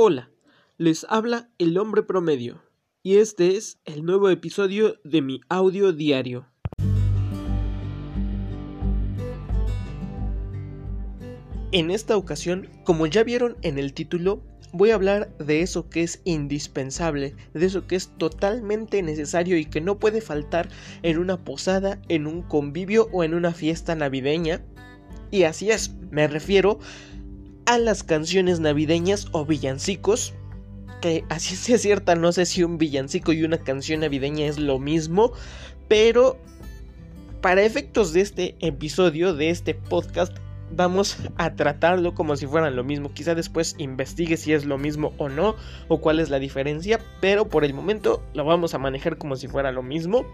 Hola, les habla el hombre promedio y este es el nuevo episodio de mi audio diario. En esta ocasión, como ya vieron en el título, voy a hablar de eso que es indispensable, de eso que es totalmente necesario y que no puede faltar en una posada, en un convivio o en una fiesta navideña. Y así es, me refiero las canciones navideñas o villancicos. Que así sea cierta, no sé si un villancico y una canción navideña es lo mismo, pero para efectos de este episodio, de este podcast, vamos a tratarlo como si fueran lo mismo. Quizá después investigue si es lo mismo o no, o cuál es la diferencia, pero por el momento lo vamos a manejar como si fuera lo mismo.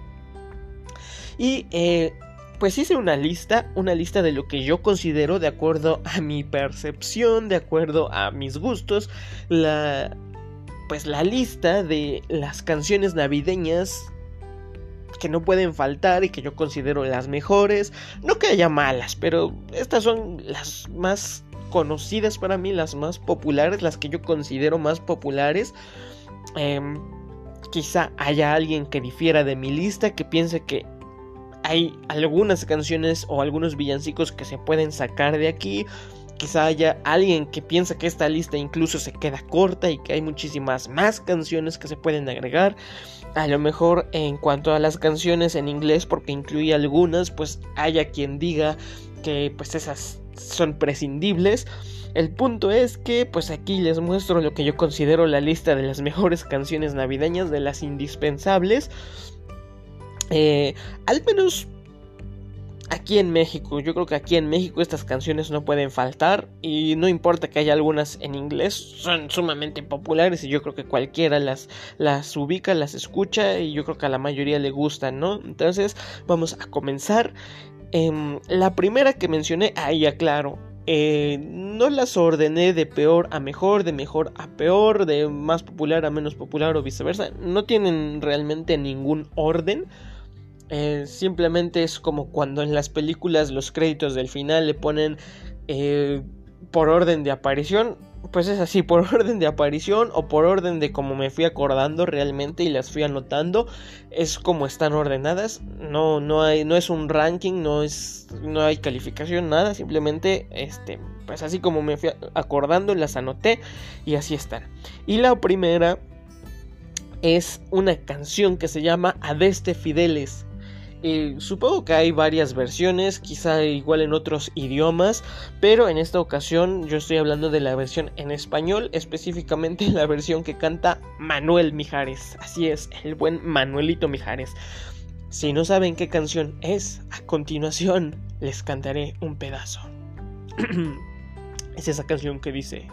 Y eh, pues hice una lista, una lista de lo que yo considero de acuerdo a mi percepción, de acuerdo a mis gustos, la pues la lista de las canciones navideñas que no pueden faltar y que yo considero las mejores. No que haya malas, pero estas son las más conocidas para mí, las más populares, las que yo considero más populares. Em, quizá haya alguien que difiera de mi lista, que piense que hay algunas canciones o algunos villancicos que se pueden sacar de aquí. Quizá haya alguien que piensa que esta lista incluso se queda corta y que hay muchísimas más canciones que se pueden agregar. A lo mejor en cuanto a las canciones en inglés, porque incluye algunas, pues haya quien diga que pues esas son prescindibles. El punto es que pues aquí les muestro lo que yo considero la lista de las mejores canciones navideñas, de las indispensables. Eh, al menos aquí en México. Yo creo que aquí en México estas canciones no pueden faltar y no importa que haya algunas en inglés, son sumamente populares y yo creo que cualquiera las, las ubica, las escucha y yo creo que a la mayoría le gustan, ¿no? Entonces vamos a comenzar. Em, la primera que mencioné, ahí aclaro, eh, no las ordené de peor a mejor, de mejor a peor, de más popular a menos popular o viceversa. No tienen realmente ningún orden. Eh, simplemente es como cuando en las películas los créditos del final le ponen eh, por orden de aparición. Pues es así, por orden de aparición o por orden de como me fui acordando realmente y las fui anotando. Es como están ordenadas. No, no, hay, no es un ranking, no, es, no hay calificación, nada. Simplemente, este, pues así como me fui acordando, las anoté y así están. Y la primera es una canción que se llama Adeste Fideles supongo que hay varias versiones, quizá igual en otros idiomas, pero en esta ocasión yo estoy hablando de la versión en español, específicamente la versión que canta Manuel Mijares. Así es, el buen Manuelito Mijares. Si no saben qué canción es, a continuación les cantaré un pedazo. es esa canción que dice...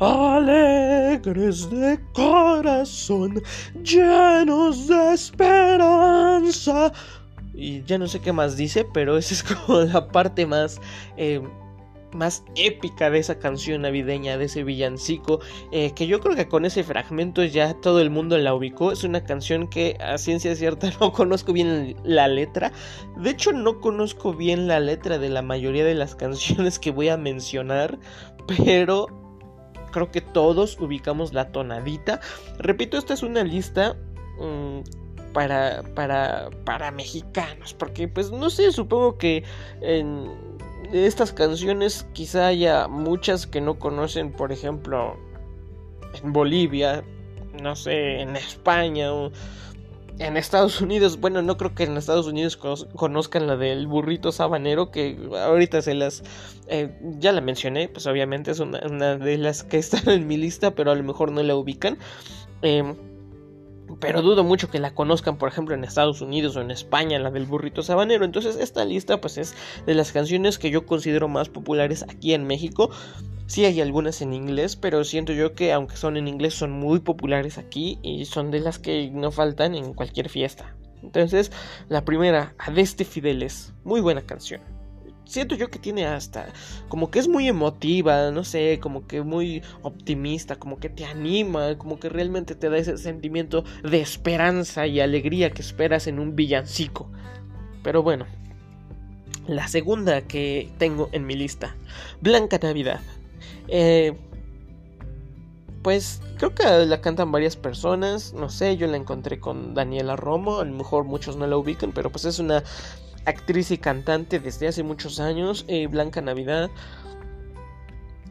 Alegres de corazón, llenos de esperanza, y ya no sé qué más dice, pero esa es como la parte más... Eh, más épica de esa canción navideña, de ese villancico, eh, que yo creo que con ese fragmento ya todo el mundo la ubicó. Es una canción que a ciencia cierta no conozco bien la letra. De hecho, no conozco bien la letra de la mayoría de las canciones que voy a mencionar, pero creo que todos ubicamos la tonadita. Repito, esta es una lista mm, para, para, para mexicanos. Porque pues no sé, supongo que en estas canciones quizá haya muchas que no conocen, por ejemplo, en Bolivia, no sé, en España en Estados Unidos, bueno, no creo que en Estados Unidos conozcan la del burrito sabanero, que ahorita se las, eh, ya la mencioné, pues obviamente es una, una, de las que están en mi lista, pero a lo mejor no la ubican. Eh, pero dudo mucho que la conozcan, por ejemplo, en Estados Unidos o en España, la del burrito sabanero. Entonces, esta lista, pues, es de las canciones que yo considero más populares aquí en México. Sí hay algunas en inglés, pero siento yo que aunque son en inglés, son muy populares aquí y son de las que no faltan en cualquier fiesta. Entonces, la primera, Adeste Fideles, muy buena canción siento yo que tiene hasta como que es muy emotiva, no sé, como que muy optimista, como que te anima, como que realmente te da ese sentimiento de esperanza y alegría que esperas en un villancico. Pero bueno, la segunda que tengo en mi lista, Blanca Navidad. Eh, pues creo que la cantan varias personas, no sé, yo la encontré con Daniela Romo, a lo mejor muchos no la ubican, pero pues es una actriz y cantante desde hace muchos años, eh, Blanca Navidad.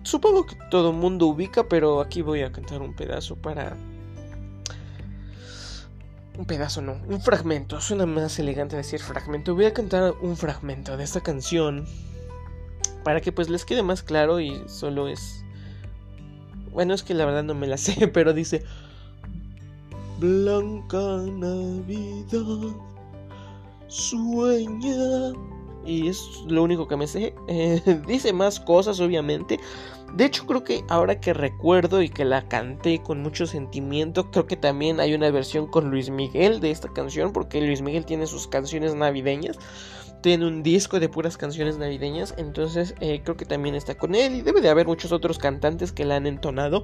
Supongo que todo el mundo ubica, pero aquí voy a cantar un pedazo para... Un pedazo no, un fragmento, suena más elegante decir fragmento. Voy a cantar un fragmento de esta canción para que pues les quede más claro y solo es bueno, es que la verdad no me la sé, pero dice Blanca Navidad sueña y es lo único que me sé. Eh, dice más cosas, obviamente. De hecho, creo que ahora que recuerdo y que la canté con mucho sentimiento, creo que también hay una versión con Luis Miguel de esta canción, porque Luis Miguel tiene sus canciones navideñas tiene un disco de puras canciones navideñas, entonces eh, creo que también está con él y debe de haber muchos otros cantantes que la han entonado.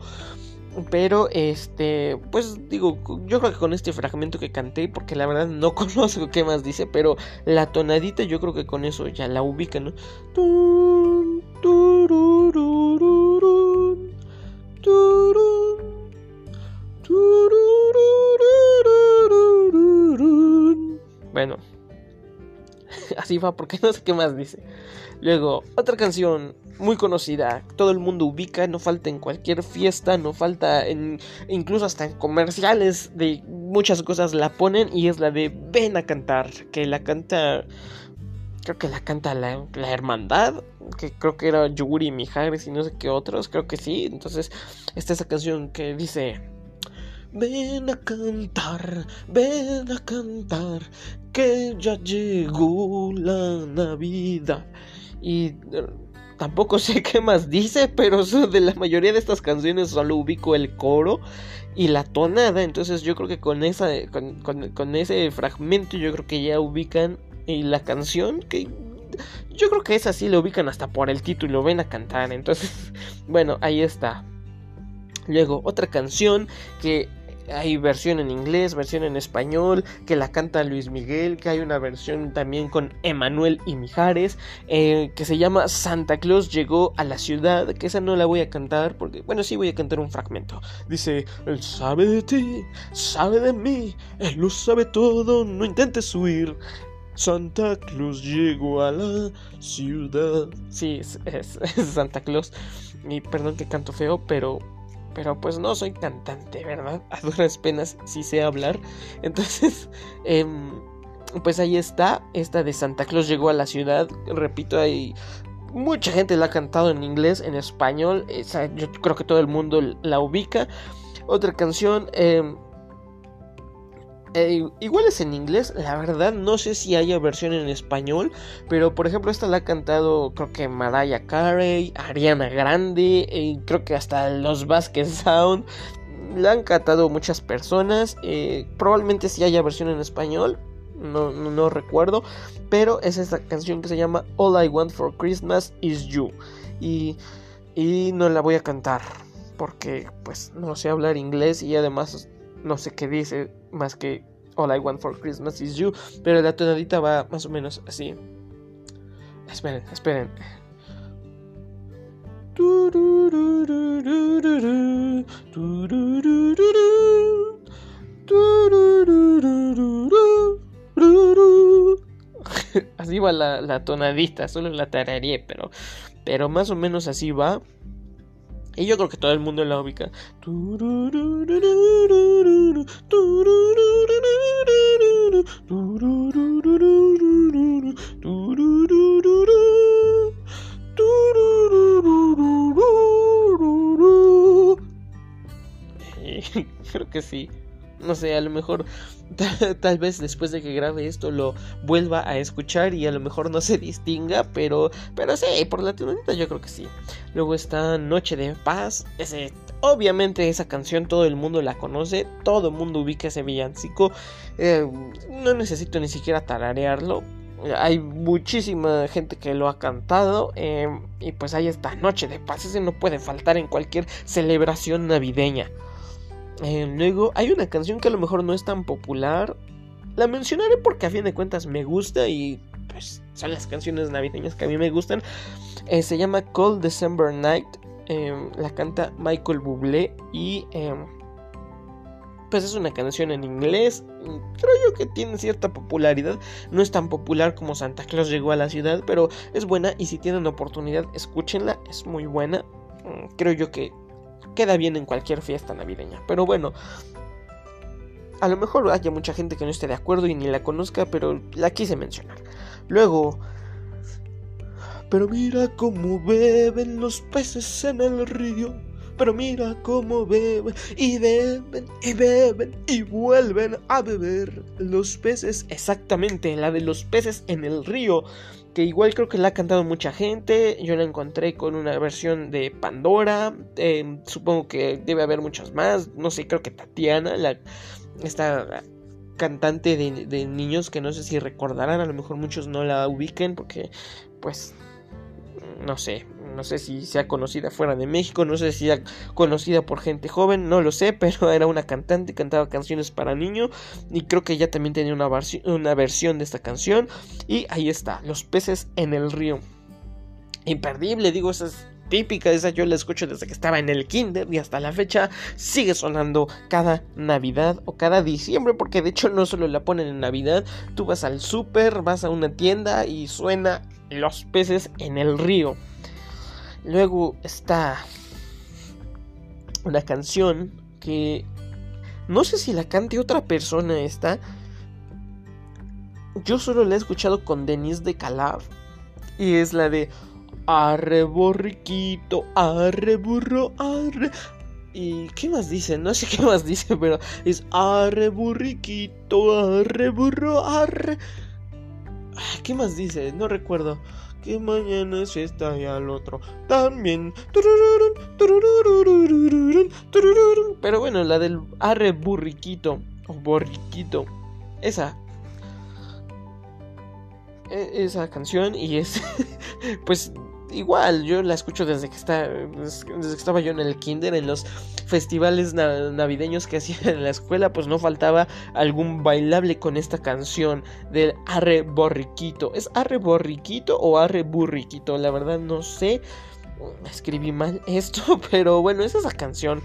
Pero este, pues digo, yo creo que con este fragmento que canté, porque la verdad no conozco qué más dice, pero la tonadita yo creo que con eso ya la ubican, ¿no? Porque no sé qué más dice. Luego, otra canción muy conocida, todo el mundo ubica, no falta en cualquier fiesta, no falta en incluso hasta en comerciales de muchas cosas la ponen y es la de Ven a cantar, que la canta creo que la canta la, hermandad, que creo que era Yuri Mijares y no sé qué otros, creo que sí. Entonces, está esa canción que dice Ven a cantar, ven a cantar, que ya llegó la Navidad. Y eh, tampoco sé qué más dice, pero de la mayoría de estas canciones solo ubico el coro y la tonada. Entonces yo creo que con, esa, con, ese fragmento yo creo que ya ubican y la canción que yo creo que esa sí la ubican hasta por el título, ven a cantar. Entonces, bueno, ahí está. Luego, otra canción que hay versión en inglés, versión en español, que la canta Luis Miguel, que hay una versión también con Emanuel y Mijares, eh, que se llama Santa Claus llegó a la ciudad, que esa no la voy a cantar, porque, bueno, sí voy a cantar un fragmento. Dice, Él sabe de ti, sabe de mí, Él lo sabe todo, no intentes huir. Santa Claus llegó a la ciudad. Sí, es Santa Claus. Y perdón que canto feo, pero pero pues no soy cantante, ¿verdad? A duras penas sí sé hablar. Entonces, em, pues ahí está. Esta de Santa Claus llegó a la ciudad. Repito, hay mucha gente la ha cantado en inglés, en español. yo creo que todo el mundo la ubica. Otra canción, eh, eh, igual es en inglés, la verdad no sé si haya versión en español, pero por ejemplo esta la ha cantado creo que Mariah Carey, Ariana Grande, eh, creo que hasta los Vasquez Sound, la han cantado muchas personas, eh, probablemente si haya versión en español, no, recuerdo, pero es esta canción que se llama All I Want for Christmas is You y no la voy a cantar porque pues no sé hablar inglés y además no sé qué dice más que All I Want for Christmas is You, pero la tonadita va más o menos así. Esperen, esperen. Así va la, la tonadita, solo la tarareé, pero, pero más o menos así va. Y yo creo que todo el mundo la ubica. Creo que sí. No sé, a lo mejor tal, vez después de que grabe esto lo vuelva a escuchar y a lo mejor no se distinga, pero pero sí, por la tonalidad yo creo que sí. Luego está Noche de Paz, ese obviamente esa canción todo el mundo la conoce, todo el mundo ubica ese villancico. Eh, no necesito ni siquiera tararearlo. Hay muchísima gente que lo ha cantado eh, y pues ahí está, Noche de Paz, ese no puede faltar en cualquier celebración navideña. Eh, luego hay una canción que a lo mejor no es tan popular. La mencionaré porque a fin de cuentas me gusta y pues son las canciones navideñas que a mí me gustan. Eh, se llama Cold December Night. em, la canta Michael Bublé y em, pues es una canción en inglés, creo yo que tiene cierta popularidad, no es tan popular como Santa Claus llegó a la ciudad, pero es buena y si tienen oportunidad escúchenla, es muy buena, mm, creo yo que queda bien en cualquier fiesta navideña, pero bueno, a lo mejor haya mucha gente que no esté de acuerdo y ni la conozca, pero la quise mencionar. Luego, pero mira cómo beben los peces en el río. Pero mira cómo beben y beben y beben y vuelven a beber los peces. Exactamente, la de los peces en el río. Que igual creo que la ha cantado mucha gente. Yo la encontré con una versión de Pandora. Em, supongo que debe haber muchas más. No sé, creo que Tatiana, la, esta cantante de, de niños que no sé si recordarán. A lo mejor muchos no la ubiquen porque pues no sé, no sé si sea conocida fuera de México, no sé si sea conocida por gente joven, no lo sé, pero era una cantante, cantaba canciones para niños y creo que ella también tenía una, una versión de esta canción y ahí está, Los peces en el río. Imperdible, digo, es típica, esa yo la escucho desde que estaba en el kinder y hasta la fecha sigue sonando cada Navidad o cada diciembre, porque de hecho no solo la ponen en Navidad, tú vas al súper, vas a una tienda y suena los peces en el río. Luego está una canción que no sé si la cante otra persona esta. Yo solo la he escuchado con Denise de Calab y es la de Arre borriquito, arre burro, arre. ¿Y qué más dice? No sé qué más dice, pero es arre burriquito, arre burro, arre. ¿Qué más dice? No recuerdo. Que mañana es fiesta y al otro también. Pero bueno, la del arre burriquito o borriquito. Esa. E, esa canción y es. pues igual, yo la escucho desde que, está, desde que estaba yo en el kinder, en los festivales navideños que hacían en la escuela, pues no faltaba algún bailable con esta canción del Arre Borriquito. ¿Es Arre Borriquito o Arre Burriquito? La verdad no sé, escribí mal esto, pero bueno, es esa canción.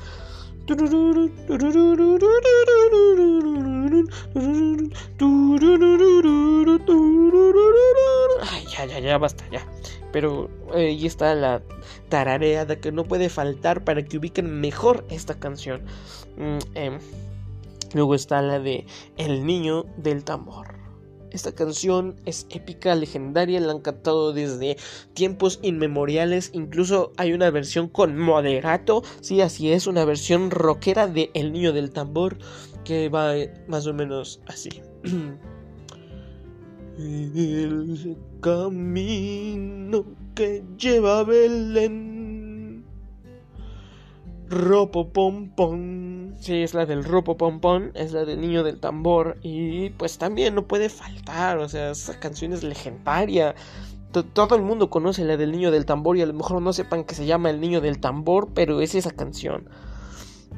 Ay, ya, ya, ya, basta, ya. Pero eh, ahí está la tarareada que no puede faltar para que ubiquen mejor esta canción. Mm, em, luego está la de El niño del tambor. Esta canción es épica, legendaria, la han cantado desde tiempos inmemoriales, incluso hay una versión con moderato, sí, así es, una versión rockera de El Niño del Tambor, que va más o menos así. El camino que lleva a Belén. Ropo pompón. Sí, es la del ropo pompón, es la del niño del tambor. Y pues también no puede faltar, o sea, esa canción es legendaria. todo el mundo conoce la del niño del tambor y a lo mejor no sepan que se llama el niño del tambor, pero es esa canción.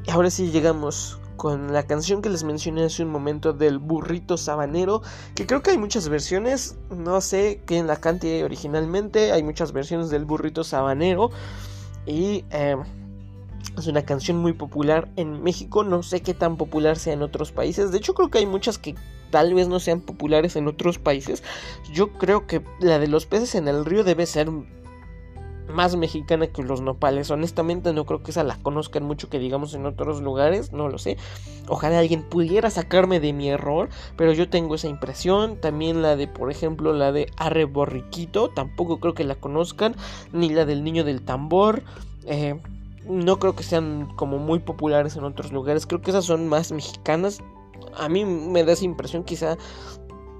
Y ahora sí llegamos con la canción que les mencioné hace un momento del burrito sabanero, que creo que hay muchas versiones, no sé quién la cante originalmente, hay muchas versiones del burrito sabanero y eh, es una canción muy popular en México, no sé qué tan popular sea en otros países, de hecho creo que hay muchas que tal vez no sean populares en otros países, yo creo que la de los peces en el río debe ser más mexicana que los nopales. Honestamente no creo que esa la conozcan mucho que digamos en otros lugares, no lo sé. Ojalá alguien pudiera sacarme de mi error, pero yo tengo esa impresión. También la de, por ejemplo, la de Arre Borriquito, tampoco creo que la conozcan, ni la del Niño del Tambor. Eh, no creo que sean como muy populares en otros lugares, creo que esas son más mexicanas. A mí me da esa impresión quizá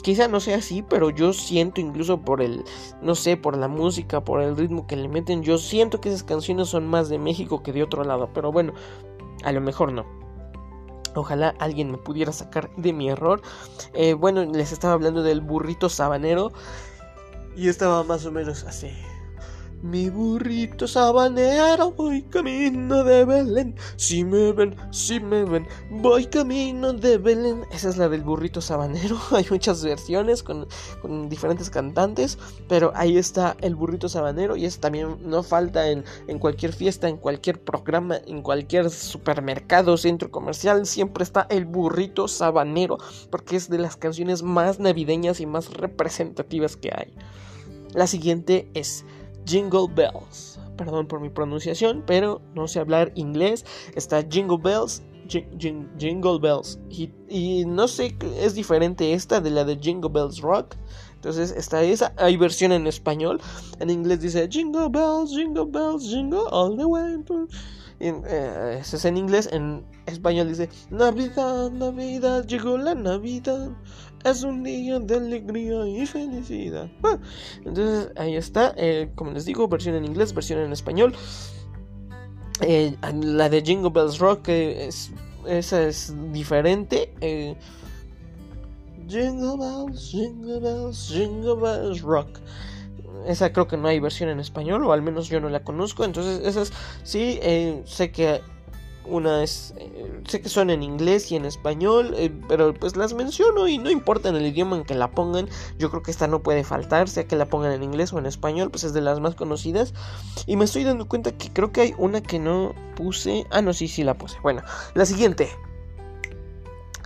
Quizá no sea así, pero yo siento incluso por el, no sé, por la música, por el ritmo que le meten, yo siento que esas canciones son más de México que de otro lado, pero bueno, a lo mejor no. Ojalá alguien me pudiera sacar de mi error. Eh, bueno, les estaba hablando del burrito sabanero. Y estaba más o menos así. Mi burrito sabanero, voy camino de Belén. Si me ven, si me ven, voy camino de Belén. Esa es la del burrito sabanero. Hay muchas versiones con, diferentes cantantes, pero ahí está el burrito sabanero y es también no falta en, en cualquier fiesta, en cualquier programa, en cualquier supermercado, centro comercial. Siempre está el burrito sabanero, porque es de las canciones más navideñas y más representativas que hay. La siguiente es Jingle Bells. Perdón por mi pronunciación, pero no sé hablar inglés. Está Jingle Bells, Jingle Bells. Y, no sé, es diferente esta de la de Jingle Bells Rock. Entonces está esa. Hay versión en español. En inglés dice Jingle Bells, Jingle Bells, Jingle all the way. Eh, ese es en inglés. En español dice Navidad, Navidad, llegó la Navidad es un día de alegría y felicidad. Ah, entonces ahí está, eh, como les digo, versión en inglés, versión en español. Eh, la de Jingle Bells Rock, es, esa es diferente. Eh, Jingle Bells, Jingle Bells, Jingle Bells Rock. Esa creo que no hay versión en español, o al menos yo no la conozco. Entonces, esas sí, sé que una es, eh, sé que son en inglés y en español, eh, pero pues las menciono y no importa en el idioma en que la pongan. Yo creo que esta no puede faltar, sea que la pongan en inglés o en español, pues es de las más conocidas. Y me estoy dando cuenta que creo que hay una que no puse. Ah, no, sí, sí la puse. Bueno, la siguiente.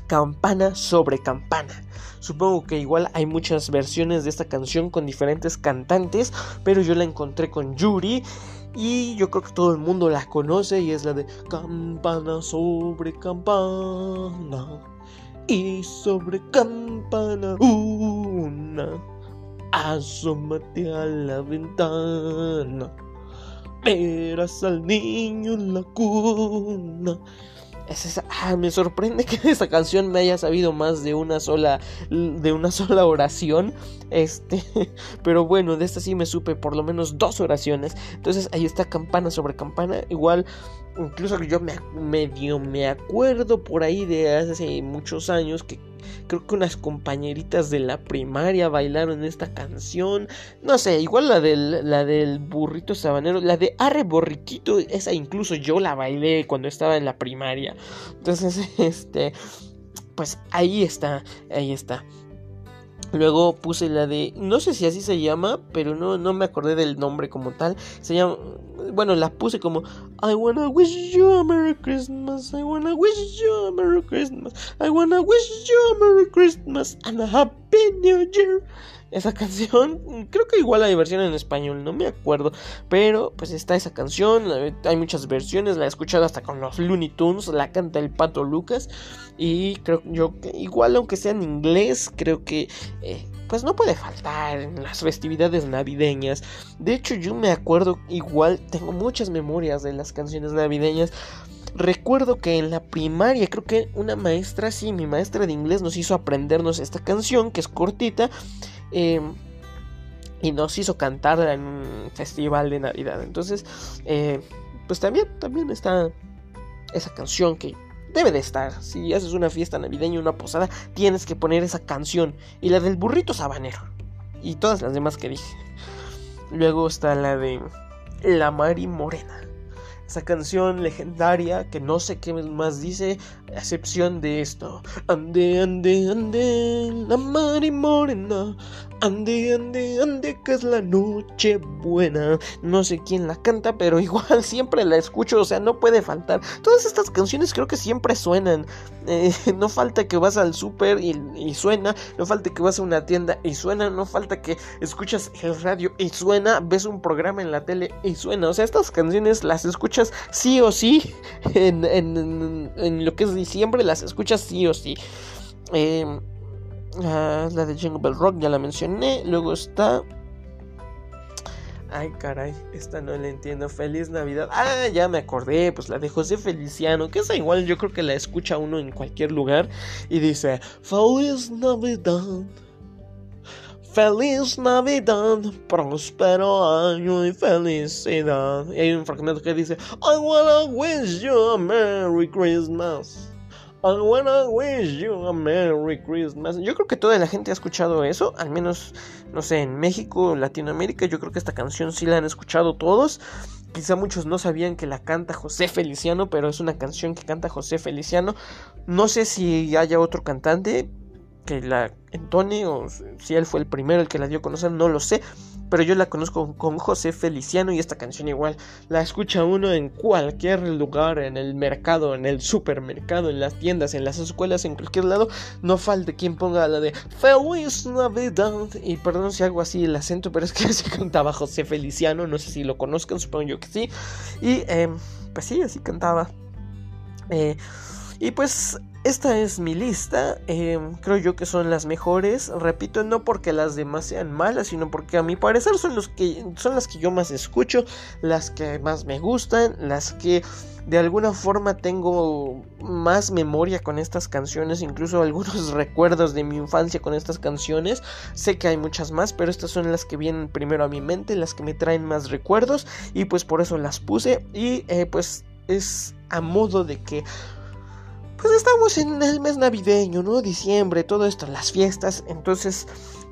Campana sobre campana. Supongo que igual hay muchas versiones de esta canción con diferentes cantantes, pero yo la encontré con Yuri y yo creo que todo el mundo la conoce y es la de campana sobre campana. Y sobre campana una. Asómate a la ventana. Verás al niño en la cuna. Ah, me sorprende que esa canción me haya sabido más de una sola de una sola oración. Este, pero bueno, de esta sí me supe por lo menos dos oraciones. Entonces ahí está campana sobre campana. Igual, incluso yo me medio me acuerdo por ahí de hace muchos años que Creo que unas compañeritas de la primaria bailaron esta canción. No sé, igual la del, la del burrito sabanero. La de Arre Borriquito. Esa incluso yo la bailé cuando estaba en la primaria. Entonces, este. Pues ahí está. Ahí está. Luego puse la de, no sé si así se llama, pero no, no me acordé del nombre como tal. Se llama, bueno, la puse como I wanna wish you a Merry Christmas, I wanna wish you a Merry Christmas, I wanna wish you a Merry Christmas and a Happy New Year. Esa canción, creo que igual hay versión en español, no me acuerdo, pero pues está esa canción, hay muchas versiones, la he escuchado hasta con los Looney Tunes, la canta el Pato Lucas y creo yo que igual aunque sea en inglés, creo que eh, pues no puede faltar en las festividades navideñas. De hecho, yo me acuerdo igual, tengo muchas memorias de las canciones navideñas. Recuerdo que en la primaria, creo que una maestra, sí, mi maestra de inglés nos hizo aprendernos esta canción, que es cortita, em, y nos hizo cantarla en un festival de Navidad. Entonces, eh, pues también, también está esa canción que debe de estar. Si haces una fiesta navideña, una posada, tienes que poner esa canción. Y la del burrito sabanero. Y todas las demás que dije. Luego está la de La Mari Morena. Esa canción legendaria que no sé qué más dice, excepción de esto. Ande, ande, ande, la Mari Morena. Ande, ande, ande, que es la noche buena. No sé quién la canta, pero igual siempre la escucho, o sea, no puede faltar. Todas estas canciones creo que siempre suenan. Eh, no falta que vas al súper y, suena, no falta que vas a una tienda y suena, no falta que escuchas el radio y suena, ves un programa en la tele y suena. O sea, estas canciones las escuchas sí o sí. En, en lo que es diciembre las escuchas sí o sí. Eh, la de Jingle Bell Rock ya la mencioné. Luego está. Ay, caray, esta no la entiendo. Feliz Navidad. Ah, ya me acordé. Pues la de José Feliciano. Que es igual, yo creo que la escucha uno en cualquier lugar. Y dice: Feliz Navidad. Feliz Navidad, próspero año y felicidad. Y hay un fragmento que dice: I wanna wish you a Merry Christmas. I wish you a Merry Christmas. Yo creo que toda la gente ha escuchado eso, al menos, no sé, en México, Latinoamérica, yo creo que esta canción sí la han escuchado todos. Quizá muchos no sabían que la canta José Feliciano, pero es una canción que canta José Feliciano. No sé si haya otro cantante que la entone o si él fue el primero el que la dio a conocer, no lo sé pero yo la conozco con José Feliciano y esta canción igual la escucha uno en cualquier lugar, en el mercado, en el supermercado, en las tiendas, en las escuelas, en cualquier lado, no falta quien ponga la de Feliz Navidad y perdón si hago así el acento, pero es que así cantaba José Feliciano, no sé si lo conozcan, supongo yo que sí, y em, pues sí, así cantaba. Eh, y pues esta es mi lista, em, creo yo que son las mejores, repito, no porque las demás sean malas, sino porque a mi parecer son, los que, son las que yo más escucho, las que más me gustan, las que de alguna forma tengo más memoria con estas canciones, incluso algunos recuerdos de mi infancia con estas canciones, sé que hay muchas más, pero estas son las que vienen primero a mi mente, las que me traen más recuerdos y pues por eso las puse. Y eh, pues es a modo de que pues estamos en el mes navideño, ¿no? Diciembre, todo esto, las fiestas. Entonces,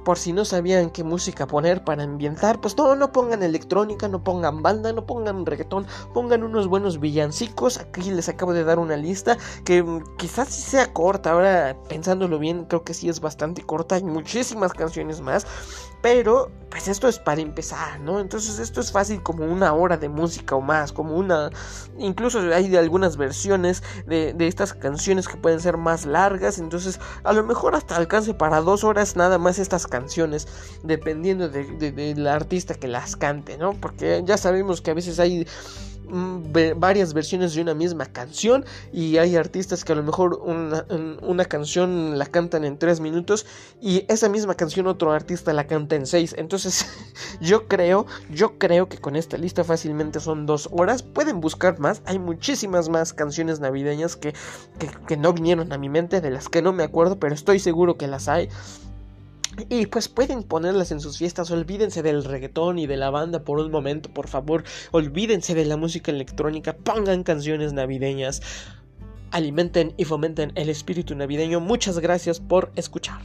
por si no sabían qué música poner para ambientar, pues no, no pongan electrónica, no pongan banda, no pongan reggaetón, pongan unos buenos villancicos. Aquí les acabo de dar una lista que mm, quizás sí sea corta. Ahora, pensándolo bien, creo que sí es bastante corta. Hay muchísimas canciones más. Pero, pues esto es para empezar, ¿no? Entonces esto es fácil como una hora de música o más, como una... Incluso hay de algunas versiones de, estas canciones que pueden ser más largas, entonces a lo mejor hasta alcance para dos horas nada más estas canciones, dependiendo del artista que las cante, ¿no? Porque ya sabemos que a veces hay varias versiones de una misma canción y hay artistas que a lo mejor una, canción la cantan en tres minutos y esa misma canción otro artista la canta en seis. Entonces yo creo yo creo que con esta lista fácilmente son dos horas. Pueden buscar más hay muchísimas más canciones navideñas que, que no vinieron a mi mente de las que no me acuerdo pero estoy seguro que las hay y pues pueden ponerlas en sus fiestas, olvídense del reggaetón y de la banda por un momento, por favor, olvídense de la música electrónica, pongan canciones navideñas, alimenten y fomenten el espíritu navideño. Muchas gracias por escuchar.